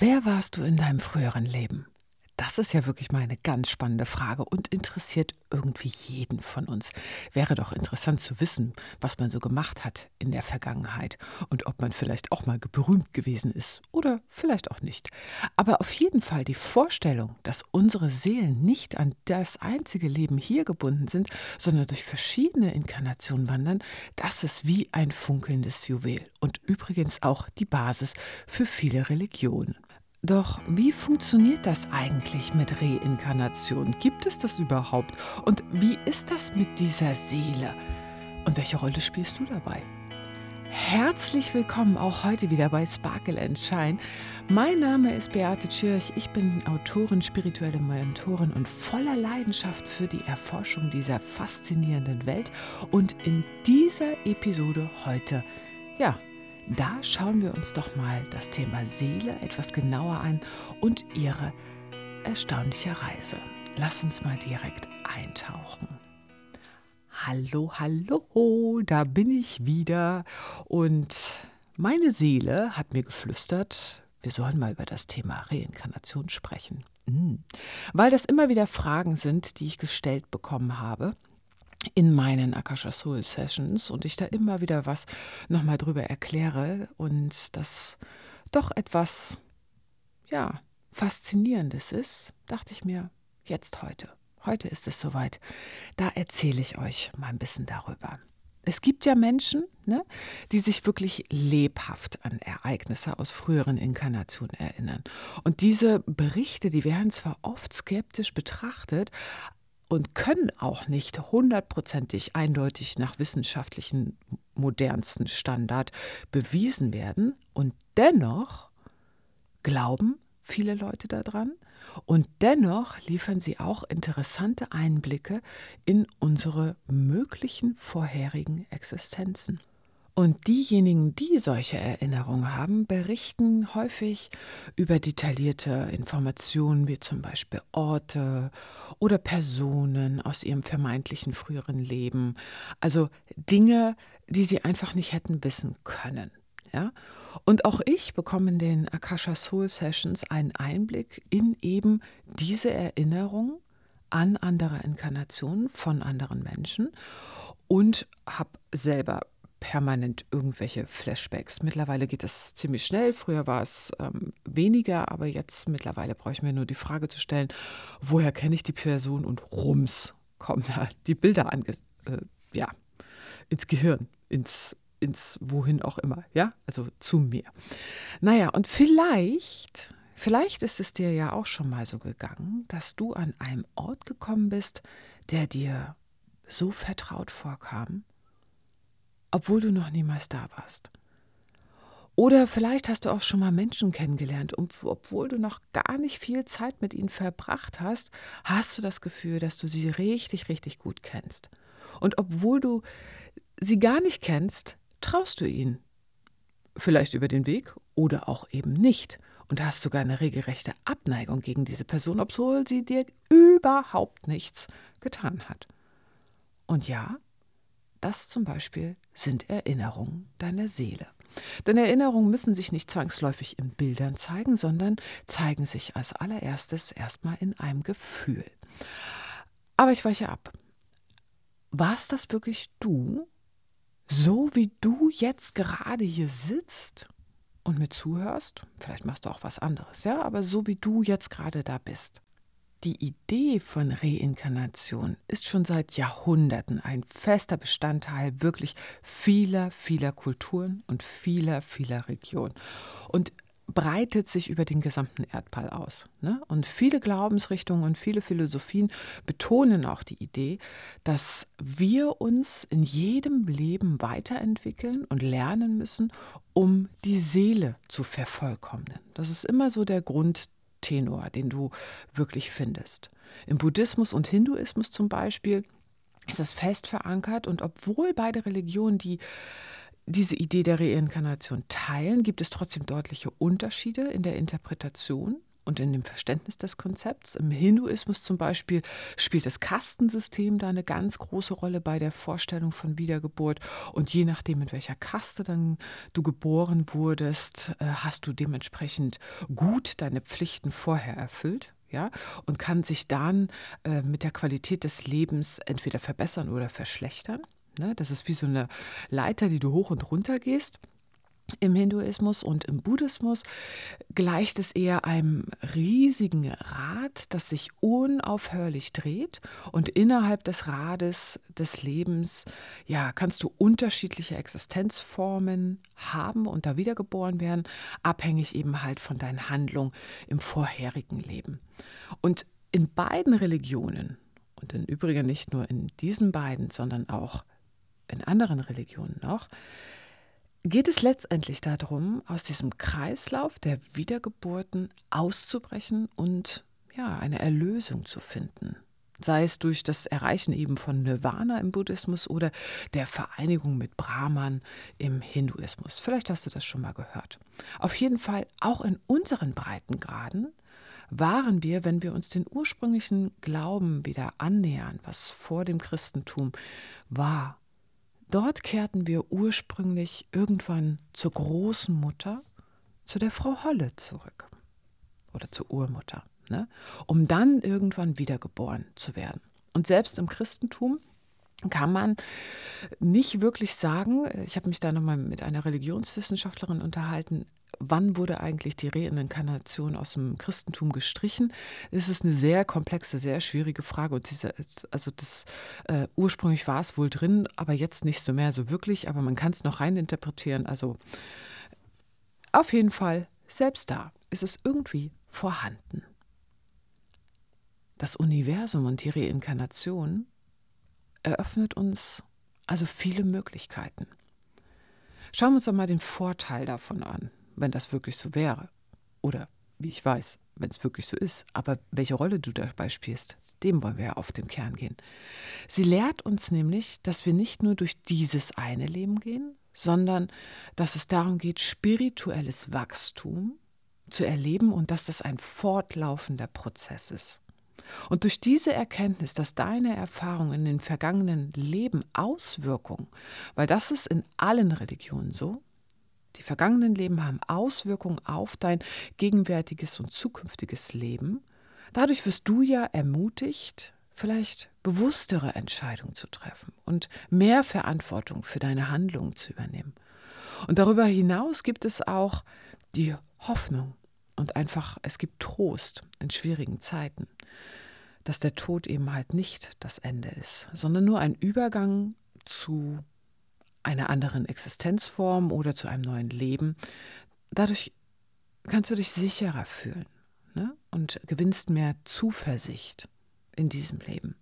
Wer warst du in deinem früheren Leben? Das ist ja wirklich mal eine ganz spannende Frage und interessiert irgendwie jeden von uns. Wäre doch interessant zu wissen, was man so gemacht hat in der Vergangenheit und ob man vielleicht auch mal berühmt gewesen ist oder vielleicht auch nicht. Aber auf jeden Fall die Vorstellung, dass unsere Seelen nicht an das einzige Leben hier gebunden sind, sondern durch verschiedene Inkarnationen wandern, das ist wie ein funkelndes Juwel und übrigens auch die Basis für viele Religionen. Doch wie funktioniert das eigentlich mit Reinkarnation? Gibt es das überhaupt? Und wie ist das mit dieser Seele? Und welche Rolle spielst du dabei? Herzlich willkommen auch heute wieder bei Sparkle and Shine. Mein Name ist Beate Tschirch. Ich bin Autorin, spirituelle Mentorin und voller Leidenschaft für die Erforschung dieser faszinierenden Welt. Und in dieser Episode heute, ja, da schauen wir uns doch mal das Thema Seele etwas genauer an und ihre erstaunliche Reise. Lass uns mal direkt eintauchen. Hallo, hallo, da bin ich wieder. Und meine Seele hat mir geflüstert, wir sollen mal über das Thema Reinkarnation sprechen. Hm. Weil das immer wieder Fragen sind, die ich gestellt bekommen habe in meinen Akasha Soul Sessions und ich da immer wieder was nochmal drüber erkläre und das doch etwas, ja, Faszinierendes ist, dachte ich mir, jetzt heute. Heute ist es soweit. Da erzähle ich euch mal ein bisschen darüber. Es gibt ja Menschen, ne, die sich wirklich lebhaft an Ereignisse aus früheren Inkarnationen erinnern. Und diese Berichte, die werden zwar oft skeptisch betrachtet, und können auch nicht hundertprozentig eindeutig nach wissenschaftlichen modernsten Standard bewiesen werden. Und dennoch glauben viele Leute daran und dennoch liefern sie auch interessante Einblicke in unsere möglichen vorherigen Existenzen. Und diejenigen, die solche Erinnerungen haben, berichten häufig über detaillierte Informationen wie zum Beispiel Orte oder Personen aus ihrem vermeintlichen früheren Leben. Also Dinge, die sie einfach nicht hätten wissen können. Ja? Und auch ich bekomme in den Akasha Soul Sessions einen Einblick in eben diese Erinnerung an andere Inkarnationen von anderen Menschen und habe selber permanent irgendwelche Flashbacks. Mittlerweile geht das ziemlich schnell. Früher war es ähm, weniger, aber jetzt mittlerweile brauche ich mir nur die Frage zu stellen, woher kenne ich die Person und rums kommen da die Bilder ange äh, ja, ins Gehirn, ins, ins wohin auch immer, ja, also zu mir. Naja, und vielleicht, vielleicht ist es dir ja auch schon mal so gegangen, dass du an einem Ort gekommen bist, der dir so vertraut vorkam obwohl du noch niemals da warst. Oder vielleicht hast du auch schon mal Menschen kennengelernt und obwohl du noch gar nicht viel Zeit mit ihnen verbracht hast, hast du das Gefühl, dass du sie richtig, richtig gut kennst. Und obwohl du sie gar nicht kennst, traust du ihnen. Vielleicht über den Weg oder auch eben nicht. Und hast sogar eine regelrechte Abneigung gegen diese Person, obwohl sie dir überhaupt nichts getan hat. Und ja, das zum Beispiel sind Erinnerungen deiner Seele. Denn Erinnerungen müssen sich nicht zwangsläufig in Bildern zeigen, sondern zeigen sich als allererstes erstmal in einem Gefühl. Aber ich weiche ab. Warst das wirklich du, so wie du jetzt gerade hier sitzt und mir zuhörst? Vielleicht machst du auch was anderes, ja, aber so wie du jetzt gerade da bist. Die Idee von Reinkarnation ist schon seit Jahrhunderten ein fester Bestandteil wirklich vieler, vieler Kulturen und vieler, vieler Regionen und breitet sich über den gesamten Erdball aus. Ne? Und viele Glaubensrichtungen und viele Philosophien betonen auch die Idee, dass wir uns in jedem Leben weiterentwickeln und lernen müssen, um die Seele zu vervollkommnen. Das ist immer so der Grund Tenor, den du wirklich findest. Im Buddhismus und Hinduismus zum Beispiel ist es fest verankert und obwohl beide Religionen die diese Idee der Reinkarnation teilen, gibt es trotzdem deutliche Unterschiede in der Interpretation und in dem Verständnis des Konzepts. Im Hinduismus zum Beispiel spielt das Kastensystem da eine ganz große Rolle bei der Vorstellung von Wiedergeburt. Und je nachdem, in welcher Kaste dann du geboren wurdest, äh, hast du dementsprechend gut deine Pflichten vorher erfüllt. Ja, und kann sich dann äh, mit der Qualität des Lebens entweder verbessern oder verschlechtern. Ne? Das ist wie so eine Leiter, die du hoch und runter gehst. Im Hinduismus und im Buddhismus gleicht es eher einem riesigen Rad, das sich unaufhörlich dreht und innerhalb des Rades des Lebens ja, kannst du unterschiedliche Existenzformen haben und da wiedergeboren werden, abhängig eben halt von deinen Handlungen im vorherigen Leben. Und in beiden Religionen und im Übrigen nicht nur in diesen beiden, sondern auch in anderen Religionen noch, geht es letztendlich darum, aus diesem Kreislauf der Wiedergeburten auszubrechen und ja, eine Erlösung zu finden. Sei es durch das Erreichen eben von Nirvana im Buddhismus oder der Vereinigung mit Brahman im Hinduismus. Vielleicht hast du das schon mal gehört. Auf jeden Fall, auch in unseren Breitengraden waren wir, wenn wir uns den ursprünglichen Glauben wieder annähern, was vor dem Christentum war, Dort kehrten wir ursprünglich irgendwann zur großen Mutter, zu der Frau Holle zurück oder zur Urmutter, ne? um dann irgendwann wiedergeboren zu werden. Und selbst im Christentum kann man nicht wirklich sagen, ich habe mich da nochmal mit einer Religionswissenschaftlerin unterhalten, wann wurde eigentlich die Reinkarnation aus dem Christentum gestrichen? Es ist eine sehr komplexe, sehr schwierige Frage. Und diese, also das äh, ursprünglich war es wohl drin, aber jetzt nicht so mehr so wirklich. Aber man kann es noch reininterpretieren. Also auf jeden Fall, selbst da ist es irgendwie vorhanden. Das Universum und die Reinkarnation eröffnet uns also viele Möglichkeiten. Schauen wir uns doch mal den Vorteil davon an, wenn das wirklich so wäre. Oder wie ich weiß, wenn es wirklich so ist. Aber welche Rolle du dabei spielst, dem wollen wir ja auf den Kern gehen. Sie lehrt uns nämlich, dass wir nicht nur durch dieses eine Leben gehen, sondern dass es darum geht, spirituelles Wachstum zu erleben und dass das ein fortlaufender Prozess ist. Und durch diese Erkenntnis, dass deine Erfahrung in den vergangenen Leben Auswirkungen, weil das ist in allen Religionen so, die vergangenen Leben haben Auswirkungen auf dein gegenwärtiges und zukünftiges Leben. Dadurch wirst du ja ermutigt, vielleicht bewusstere Entscheidungen zu treffen und mehr Verantwortung für deine Handlungen zu übernehmen. Und darüber hinaus gibt es auch die Hoffnung und einfach, es gibt Trost in schwierigen Zeiten dass der Tod eben halt nicht das Ende ist, sondern nur ein Übergang zu einer anderen Existenzform oder zu einem neuen Leben. Dadurch kannst du dich sicherer fühlen ne? und gewinnst mehr Zuversicht in diesem Leben.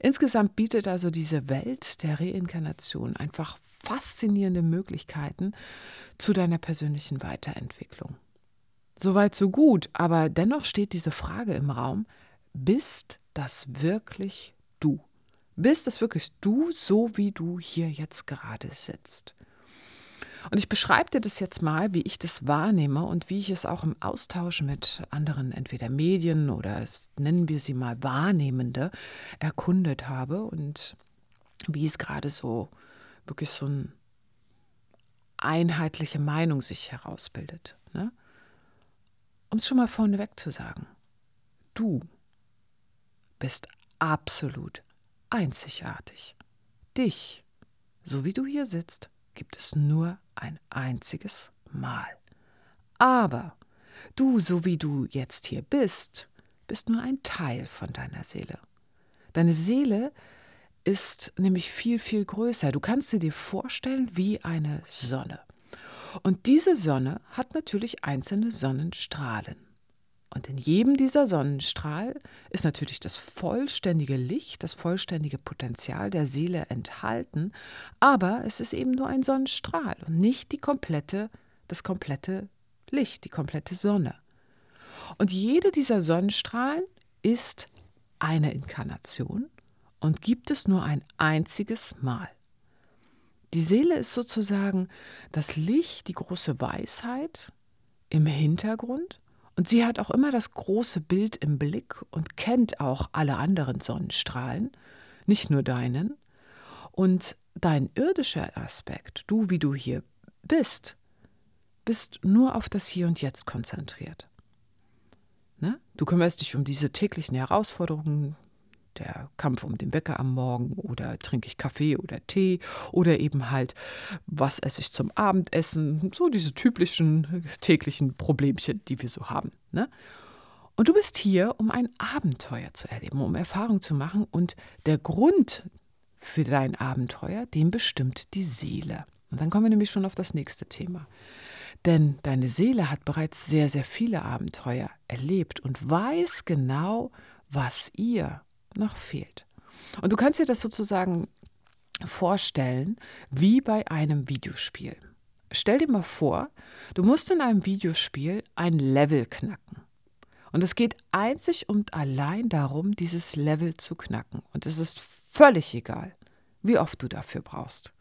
Insgesamt bietet also diese Welt der Reinkarnation einfach faszinierende Möglichkeiten zu deiner persönlichen Weiterentwicklung. Soweit so gut, aber dennoch steht diese Frage im Raum, bist das wirklich du? Bist das wirklich du, so wie du hier jetzt gerade sitzt? Und ich beschreibe dir das jetzt mal, wie ich das wahrnehme und wie ich es auch im Austausch mit anderen, entweder Medien oder nennen wir sie mal Wahrnehmende, erkundet habe und wie es gerade so wirklich so eine einheitliche Meinung sich herausbildet. Ne? Um es schon mal vorneweg zu sagen, du bist absolut einzigartig. Dich, so wie du hier sitzt, gibt es nur ein einziges Mal. Aber du, so wie du jetzt hier bist, bist nur ein Teil von deiner Seele. Deine Seele ist nämlich viel, viel größer. Du kannst sie dir vorstellen wie eine Sonne. Und diese Sonne hat natürlich einzelne Sonnenstrahlen. Und in jedem dieser Sonnenstrahl ist natürlich das vollständige Licht, das vollständige Potenzial der Seele enthalten, aber es ist eben nur ein Sonnenstrahl und nicht die komplette, das komplette Licht, die komplette Sonne. Und jede dieser Sonnenstrahlen ist eine Inkarnation und gibt es nur ein einziges Mal. Die Seele ist sozusagen das Licht, die große Weisheit im Hintergrund Und sie hat auch immer das große Bild im Blick und kennt auch alle anderen Sonnenstrahlen, nicht nur deinen. Und dein irdischer Aspekt, du wie du hier bist, bist nur auf das Hier und Jetzt konzentriert. Ne? Du kümmerst dich um diese täglichen Herausforderungen, der Kampf um den Wecker am Morgen oder trinke ich Kaffee oder Tee oder eben halt, was esse ich zum Abendessen, so diese typischen täglichen Problemchen, die wir so haben. Ne? Und du bist hier, um ein Abenteuer zu erleben, um Erfahrung zu machen und der Grund für dein Abenteuer, den bestimmt die Seele. Und dann kommen wir nämlich schon auf das nächste Thema. Denn deine Seele hat bereits sehr, sehr viele Abenteuer erlebt und weiß genau, was ihr noch fehlt. Und du kannst dir das sozusagen vorstellen wie bei einem Videospiel. Stell dir mal vor, du musst in einem Videospiel ein Level knacken. Und es geht einzig und allein darum, dieses Level zu knacken. Und es ist völlig egal, wie oft du dafür brauchst.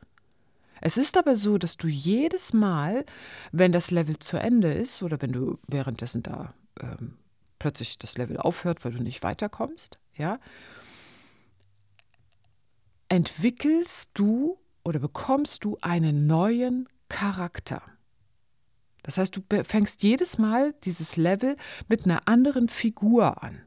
Es ist aber so, dass du jedes Mal, wenn das Level zu Ende ist oder wenn du währenddessen da ähm, plötzlich das Level aufhört, weil du nicht weiterkommst, ja, entwickelst du oder bekommst du einen neuen Charakter. Das heißt, du fängst jedes Mal dieses Level mit einer anderen Figur an.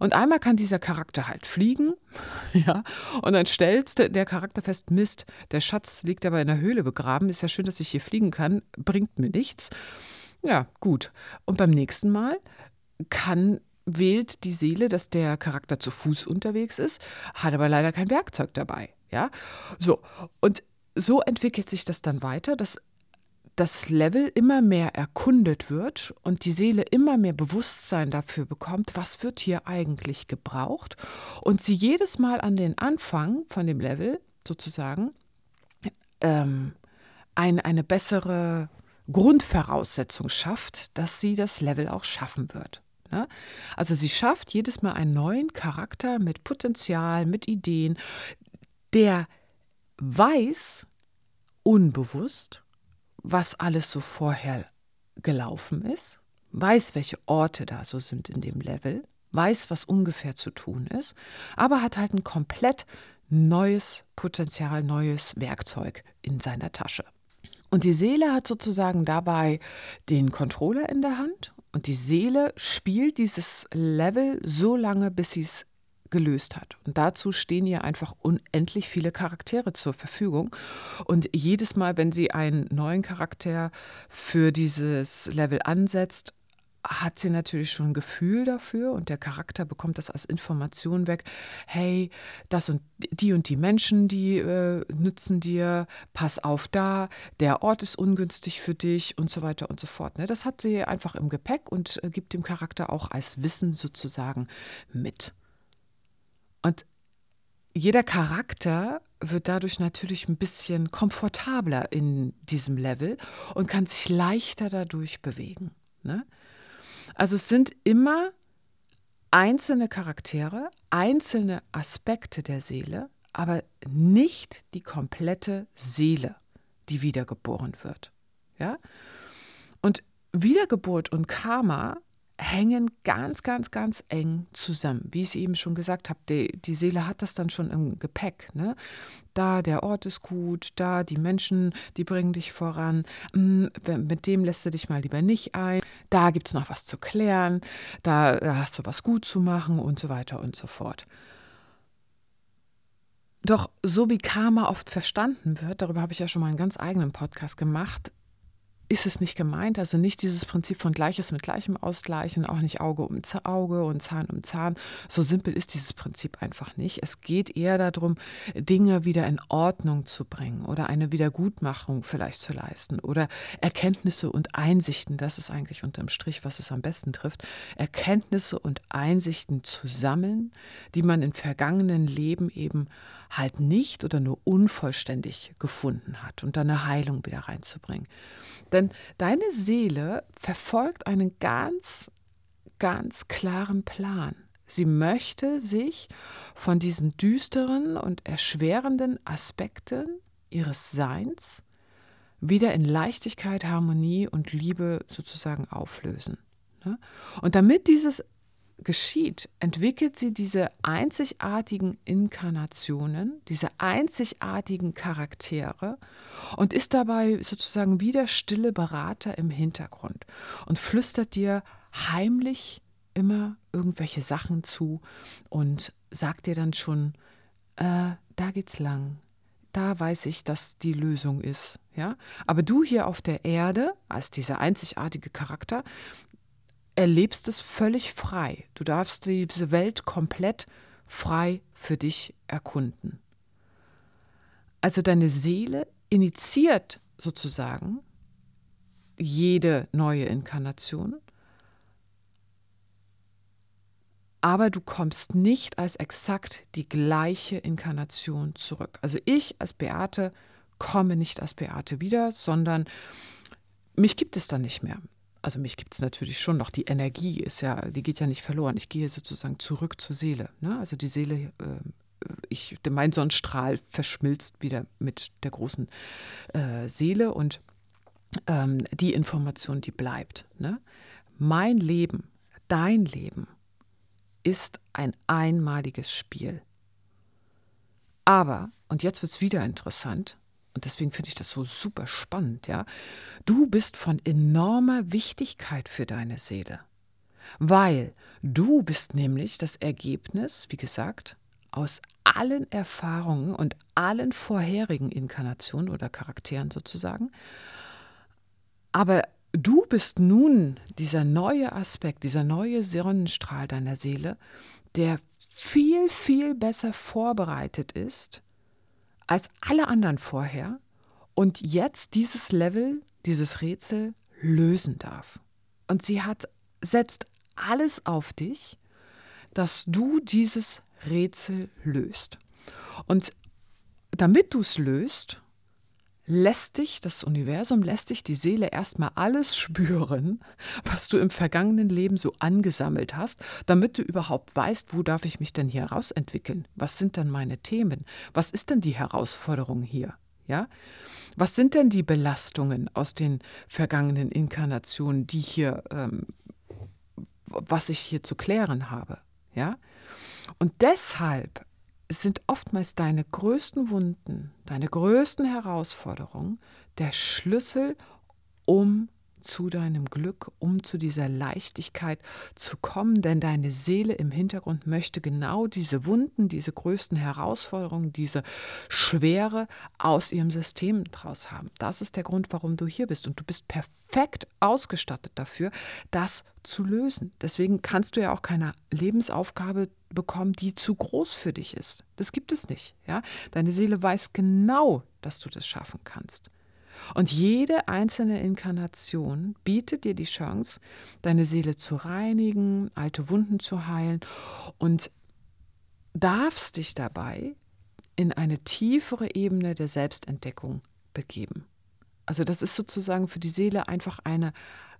Und einmal kann dieser Charakter halt fliegen, ja, und dann stellst der Charakter fest, Mist, der Schatz liegt aber in der Höhle begraben, ist ja schön, dass ich hier fliegen kann, bringt mir nichts. Ja, gut. Und beim nächsten Mal kann wählt die Seele, dass der Charakter zu Fuß unterwegs ist, hat aber leider kein Werkzeug dabei. Ja, so. Und so entwickelt sich das dann weiter, dass das Level immer mehr erkundet wird und die Seele immer mehr Bewusstsein dafür bekommt, was wird hier eigentlich gebraucht und sie jedes Mal an den Anfang von dem Level sozusagen ähm, ein, eine bessere Grundvoraussetzung schafft, dass sie das Level auch schaffen wird. Ne? Also sie schafft jedes Mal einen neuen Charakter mit Potenzial, mit Ideen, der weiß unbewusst, was alles so vorher gelaufen ist, weiß, welche Orte da so sind in dem Level, weiß, was ungefähr zu tun ist, aber hat halt ein komplett neues Potenzial, neues Werkzeug in seiner Tasche. Und die Seele hat sozusagen dabei den Controller in der Hand und die Seele spielt dieses Level so lange, bis sie es gelöst hat. Und dazu stehen ihr einfach unendlich viele Charaktere zur Verfügung. Und jedes Mal, wenn sie einen neuen Charakter für dieses Level ansetzt, hat sie natürlich schon ein Gefühl dafür und der Charakter bekommt das als Information weg. Hey, das und die und die Menschen, die äh, nützen dir, pass auf da, der Ort ist ungünstig für dich und so weiter und so fort. Ne? Das hat sie einfach im Gepäck und äh, gibt dem Charakter auch als Wissen sozusagen mit. Und jeder Charakter wird dadurch natürlich ein bisschen komfortabler in diesem Level und kann sich leichter dadurch bewegen. Ne? Also es sind immer einzelne Charaktere, einzelne Aspekte der Seele, aber nicht die komplette Seele, die wiedergeboren wird. Ja? Und Wiedergeburt und Karma hängen ganz, ganz, ganz eng zusammen. Wie ich es eben schon gesagt habe, die, die Seele hat das dann schon im Gepäck. Ne? Da der Ort ist gut, da die Menschen, die bringen dich voran, mm, mit dem lässt du dich mal lieber nicht ein, da gibt es noch was zu klären, da, da hast du was gut zu machen und so weiter und so fort. Doch so wie Karma oft verstanden wird, darüber habe ich ja schon mal einen ganz eigenen Podcast gemacht, ist es nicht gemeint. Also nicht dieses Prinzip von Gleiches mit Gleichem ausgleichen, auch nicht Auge um Auge und Zahn um Zahn. So simpel ist dieses Prinzip einfach nicht. Es geht eher darum, Dinge wieder in Ordnung zu bringen oder eine Wiedergutmachung vielleicht zu leisten oder Erkenntnisse und Einsichten, das ist eigentlich unterm Strich, was es am besten trifft, Erkenntnisse und Einsichten zu sammeln, die man in vergangenen Leben eben halt nicht oder nur unvollständig gefunden hat und dann eine Heilung wieder reinzubringen. Denn deine Seele verfolgt einen ganz, ganz klaren Plan. Sie möchte sich von diesen düsteren und erschwerenden Aspekten ihres Seins wieder in Leichtigkeit, Harmonie und Liebe sozusagen auflösen. Ne? Und damit dieses geschieht, entwickelt sie diese einzigartigen Inkarnationen, diese einzigartigen Charaktere und ist dabei sozusagen wie der stille Berater im Hintergrund und flüstert dir heimlich immer irgendwelche Sachen zu und sagt dir dann schon, äh, da geht's lang, da weiß ich, dass die Lösung ist. Ja? Aber du hier auf der Erde, als dieser einzigartige Charakter, erlebst es völlig frei. Du darfst diese Welt komplett frei für dich erkunden. Also deine Seele initiiert sozusagen jede neue Inkarnation, aber du kommst nicht als exakt die gleiche Inkarnation zurück. Also ich als Beate komme nicht als Beate wieder, sondern mich gibt es dann nicht mehr also mich gibt es natürlich schon noch, die Energie ist ja, die geht ja nicht verloren. Ich gehe sozusagen zurück zur Seele. Ne? Also die Seele, äh, ich, mein Sonnenstrahl verschmilzt wieder mit der großen äh, Seele und ähm, die Information, die bleibt. Ne? Mein Leben, dein Leben ist ein einmaliges Spiel. Aber, und jetzt wird es wieder interessant, und deswegen finde ich das so super spannend, ja. Du bist von enormer Wichtigkeit für deine Seele. Weil du bist nämlich das Ergebnis, wie gesagt, aus allen Erfahrungen und allen vorherigen Inkarnationen oder Charakteren sozusagen. Aber du bist nun dieser neue Aspekt, dieser neue Sonnenstrahl deiner Seele, der viel, viel besser vorbereitet ist als alle anderen vorher und jetzt dieses Level, dieses Rätsel lösen darf. Und sie hat, setzt alles auf dich, dass du dieses Rätsel löst. Und damit du es löst, lässt dich, das Universum lässt dich, die Seele erstmal alles spüren, was du im vergangenen Leben so angesammelt hast, damit du überhaupt weißt, wo darf ich mich denn hier rausentwickeln? Was sind denn meine Themen? Was ist denn die Herausforderung hier? Ja? Was sind denn die Belastungen aus den vergangenen Inkarnationen, die hier, ähm, was ich hier zu klären habe? Ja? Und deshalb sind oftmals deine größten Wunden, deine größten Herausforderungen der Schlüssel, um zu deinem Glück, um zu dieser Leichtigkeit zu kommen, denn deine Seele im Hintergrund möchte genau diese Wunden, diese größten Herausforderungen, diese Schwere aus ihrem System draus haben. Das ist der Grund, warum du hier bist und du bist perfekt ausgestattet dafür, das zu lösen. Deswegen kannst du ja auch keine Lebensaufgabe bekommen, die zu groß für dich ist. Das gibt es nicht. Ja? Deine Seele weiß genau, dass du das schaffen kannst. Und jede einzelne Inkarnation bietet dir die Chance, deine Seele zu reinigen, alte Wunden zu heilen und darfst dich dabei in eine tiefere Ebene der Selbstentdeckung begeben. Also das ist sozusagen für die Seele einfach eine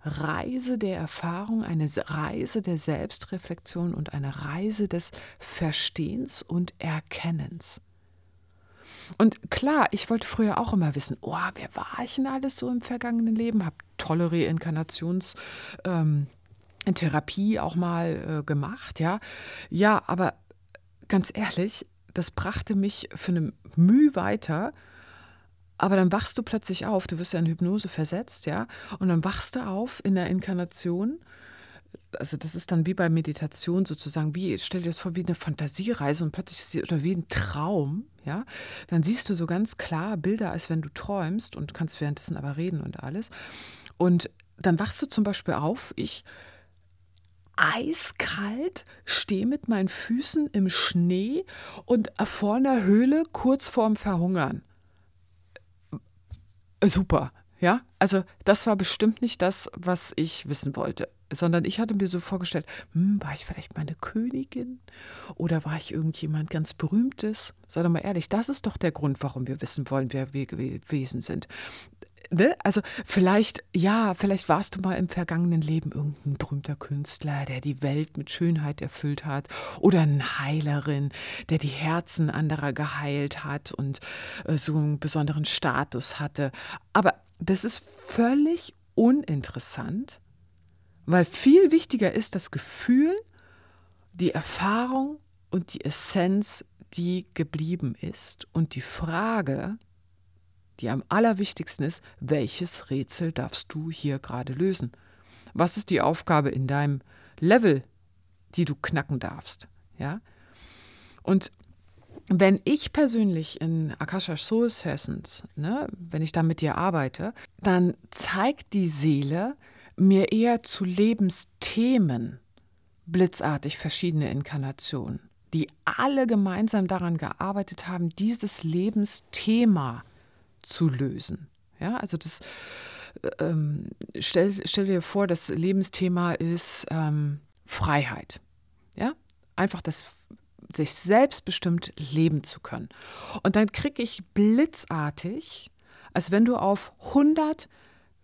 Reise der Erfahrung, eine Reise der Selbstreflexion und eine Reise des Verstehens und Erkennens. Und klar, ich wollte früher auch immer wissen, oh, wer war ich denn alles so im vergangenen Leben? Habe tolle Reinkarnations- ähm, Therapie auch mal äh, gemacht, ja. Ja, aber ganz ehrlich, das brachte mich für eine Mühe weiter. Aber dann wachst du plötzlich auf, du wirst ja in Hypnose versetzt, ja, und dann wachst du auf in der Inkarnation also das ist dann wie bei Meditation sozusagen, wie, stell dir das vor, wie eine Fantasiereise und plötzlich oder wie ein Traum, ja, dann siehst du so ganz klar Bilder, als wenn du träumst und kannst währenddessen aber reden und alles. Und dann wachst du zum Beispiel auf, ich eiskalt stehe mit meinen Füßen im Schnee und vor einer Höhle kurz vorm Verhungern. Äh, super, ja, also das war bestimmt nicht das, was ich wissen wollte sondern ich hatte mir so vorgestellt, hm, war ich vielleicht meine Königin oder war ich irgendjemand ganz Berühmtes? Sei doch mal ehrlich, das ist doch der Grund, warum wir wissen wollen, wer wir gewesen sind. Ne? Also vielleicht, ja, vielleicht warst du mal im vergangenen Leben irgendein berühmter Künstler, der die Welt mit Schönheit erfüllt hat oder eine Heilerin, der die Herzen anderer geheilt hat und äh, so einen besonderen Status hatte. Aber das ist völlig uninteressant, Weil viel wichtiger ist das Gefühl, die Erfahrung und die Essenz, die geblieben ist. Und die Frage, die am allerwichtigsten ist, welches Rätsel darfst du hier gerade lösen? Was ist die Aufgabe in deinem Level, die du knacken darfst? Ja? Und wenn ich persönlich in Akasha Soul Sessions, ne, wenn ich da mit dir arbeite, dann zeigt die Seele mir eher zu Lebensthemen blitzartig verschiedene Inkarnationen, die alle gemeinsam daran gearbeitet haben, dieses Lebensthema zu lösen. Ja, also das ähm, stell, stell, dir vor, das Lebensthema ist ähm, Freiheit. Ja, einfach das sich selbstbestimmt leben zu können. Und dann kriege ich blitzartig, als wenn du auf 100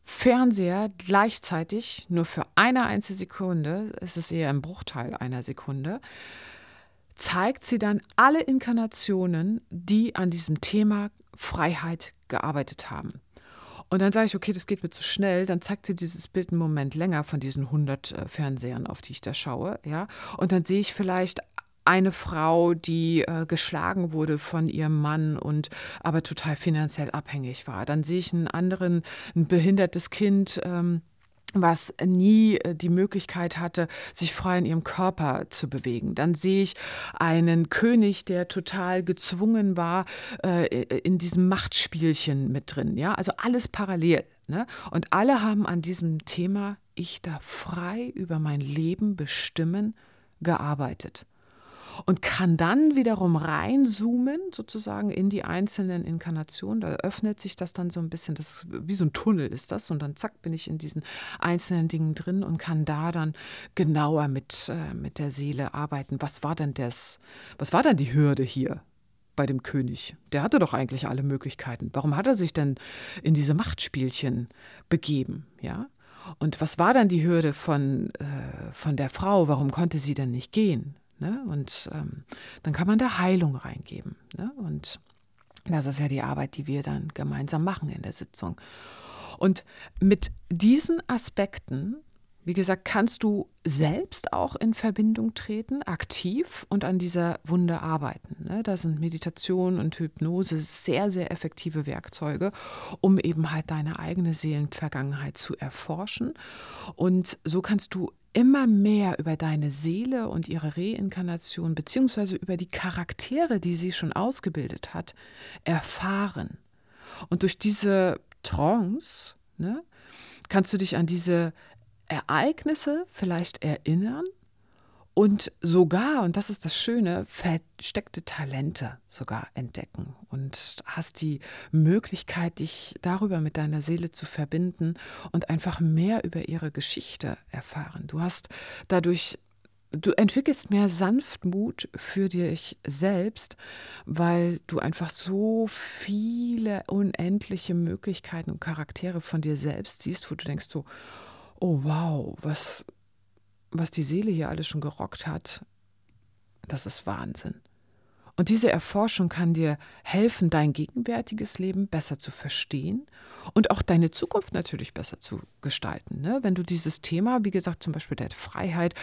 Fernseher gleichzeitig nur für eine einzige Sekunde, es ist eher ein Bruchteil einer Sekunde, zeigt sie dann alle Inkarnationen, die an diesem Thema Freiheit gearbeitet haben. Und dann sage ich, okay, das geht mir zu schnell. Dann zeigt sie dieses Bild einen Moment länger von diesen 100 äh, Fernsehern, auf die ich da schaue. Ja? Und dann sehe ich vielleicht eine Frau, die äh, geschlagen wurde von ihrem Mann und aber total finanziell abhängig war. Dann sehe ich einen anderen, ein behindertes Kind. Ähm, was nie äh, die Möglichkeit hatte, sich frei in ihrem Körper zu bewegen. Dann sehe ich einen König, der total gezwungen war äh, in diesem Machtspielchen mit drin. Ja, also alles parallel. Ne? Und alle haben an diesem Thema, ich darf frei über mein Leben bestimmen, gearbeitet und kann dann wiederum reinzoomen, sozusagen in die einzelnen Inkarnationen. Da öffnet sich das dann so ein bisschen, das wie so ein Tunnel ist das. Und dann zack, bin ich in diesen einzelnen Dingen drin und kann da dann genauer mit, äh, mit der Seele arbeiten. Was war denn das, was war denn die Hürde hier? bei dem König. Der hatte doch eigentlich alle Möglichkeiten. Warum hat er sich denn in diese Machtspielchen begeben? Ja? Und was war dann die Hürde von, äh, von der Frau? Warum konnte sie denn nicht gehen? Ne? Und ähm, dann kann man da Heilung reingeben. Ne? Und das ist ja die Arbeit, die wir dann gemeinsam machen in der Sitzung. Und mit diesen Aspekten wie gesagt, kannst du selbst auch in Verbindung treten, aktiv und an dieser Wunde arbeiten. Ne? Da sind Meditation und Hypnose sehr, sehr effektive Werkzeuge, um eben halt deine eigene Seelenvergangenheit zu erforschen. Und so kannst du immer mehr über deine Seele und ihre Reinkarnation, beziehungsweise über die Charaktere, die sie schon ausgebildet hat, erfahren. Und durch diese Trance ne, kannst du dich an diese Ereignisse vielleicht erinnern und sogar, und das ist das Schöne, versteckte Talente sogar entdecken und hast die Möglichkeit, dich darüber mit deiner Seele zu verbinden und einfach mehr über ihre Geschichte erfahren. Du hast dadurch Du entwickelst mehr Sanftmut für dich selbst, weil du einfach so viele unendliche Möglichkeiten und Charaktere von dir selbst siehst, wo du denkst so, oh wow, was, was die Seele hier alles schon gerockt hat, das ist Wahnsinn. Und diese Erforschung kann dir helfen, dein gegenwärtiges Leben besser zu verstehen und auch deine Zukunft natürlich besser zu gestalten. Ne? Wenn du dieses Thema, wie gesagt, zum Beispiel der Freiheit,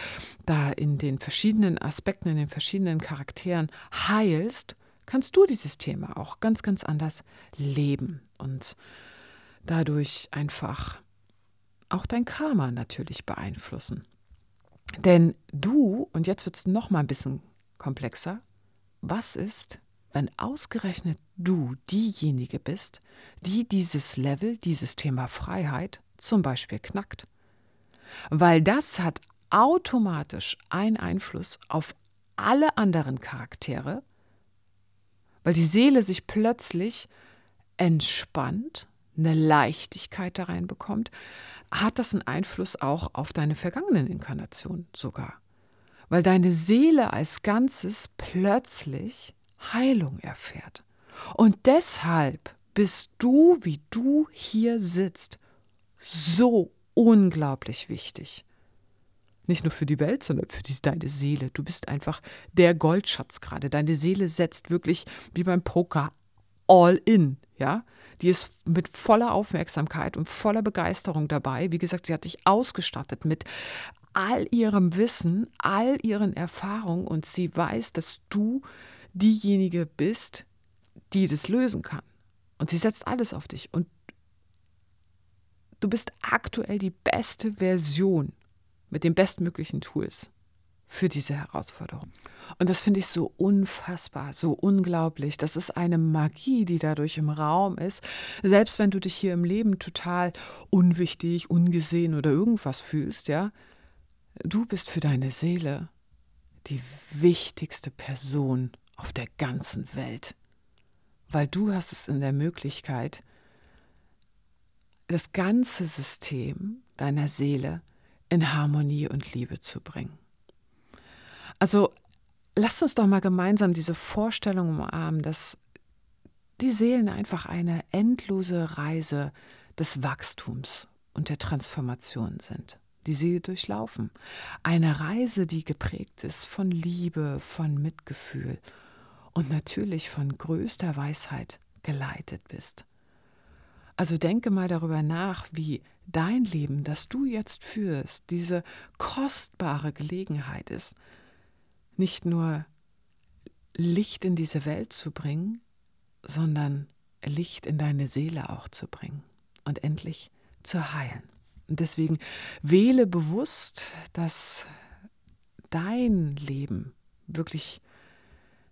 da in den verschiedenen Aspekten, in den verschiedenen Charakteren heilst, kannst du dieses Thema auch ganz, ganz anders leben und dadurch einfach auch dein Karma natürlich beeinflussen. Denn du, und jetzt wird es noch mal ein bisschen komplexer, was ist, wenn ausgerechnet du diejenige bist, die dieses Level, dieses Thema Freiheit zum Beispiel knackt? Weil das hat automatisch einen Einfluss auf alle anderen Charaktere, weil die Seele sich plötzlich entspannt eine Leichtigkeit da reinbekommt, hat das einen Einfluss auch auf deine vergangenen Inkarnationen sogar. Weil deine Seele als Ganzes plötzlich Heilung erfährt. Und deshalb bist du, wie du hier sitzt, so unglaublich wichtig. Nicht nur für die Welt, sondern für die, deine Seele. Du bist einfach der Goldschatz gerade. Deine Seele setzt wirklich wie beim Poker all in, ja? Die ist mit voller Aufmerksamkeit und voller Begeisterung dabei. Wie gesagt, sie hat dich ausgestattet mit all ihrem Wissen, all ihren Erfahrungen und sie weiß, dass du diejenige bist, die das lösen kann. Und sie setzt alles auf dich. Und du bist aktuell die beste Version mit den bestmöglichen Tools für diese Herausforderung. Und das finde ich so unfassbar, so unglaublich. Das ist eine Magie, die dadurch im Raum ist. Selbst wenn du dich hier im Leben total unwichtig, ungesehen oder irgendwas fühlst, ja, du bist für deine Seele die wichtigste Person auf der ganzen Welt. Weil du hast es in der Möglichkeit, das ganze System deiner Seele in Harmonie und Liebe zu bringen. Also lasst uns doch mal gemeinsam diese Vorstellung umarmen, dass die Seelen einfach eine endlose Reise des Wachstums und der Transformation sind, die sie durchlaufen. Eine Reise, die geprägt ist von Liebe, von Mitgefühl und natürlich von größter Weisheit geleitet bist. Also denke mal darüber nach, wie dein Leben, das du jetzt führst, diese kostbare Gelegenheit ist, nicht nur Licht in diese Welt zu bringen, sondern Licht in deine Seele auch zu bringen und endlich zu heilen. Und deswegen wähle bewusst, dass dein Leben wirklich,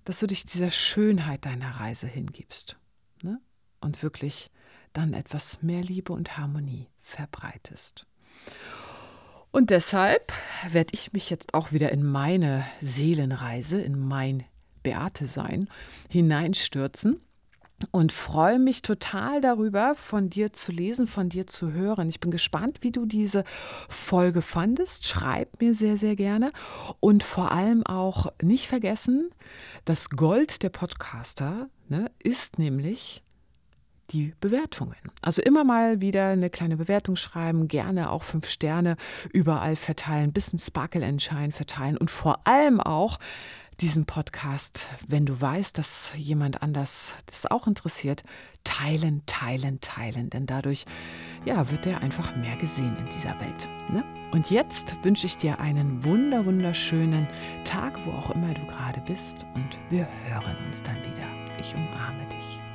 dass du dich dieser Schönheit deiner Reise hingibst ne? und wirklich dann etwas mehr Liebe und Harmonie verbreitest. Und deshalb werde ich mich jetzt auch wieder in meine Seelenreise, in mein Beate-Sein hineinstürzen und freue mich total darüber, von dir zu lesen, von dir zu hören. Ich bin gespannt, wie du diese Folge fandest. Schreib mir sehr, sehr gerne. Und vor allem auch nicht vergessen, das Gold der Podcaster ne, ist nämlich die Bewertungen. Also immer mal wieder eine kleine Bewertung schreiben, gerne auch fünf Sterne überall verteilen, bisschen Sparkle and Shine verteilen und vor allem auch diesen Podcast, wenn du weißt, dass jemand anders das auch interessiert, teilen, teilen, teilen, denn dadurch ja, wird er einfach mehr gesehen in dieser Welt. Ne? Und jetzt wünsche ich dir einen wunder, wunderschönen Tag, wo auch immer du gerade bist und wir hören uns dann wieder. Ich umarme dich.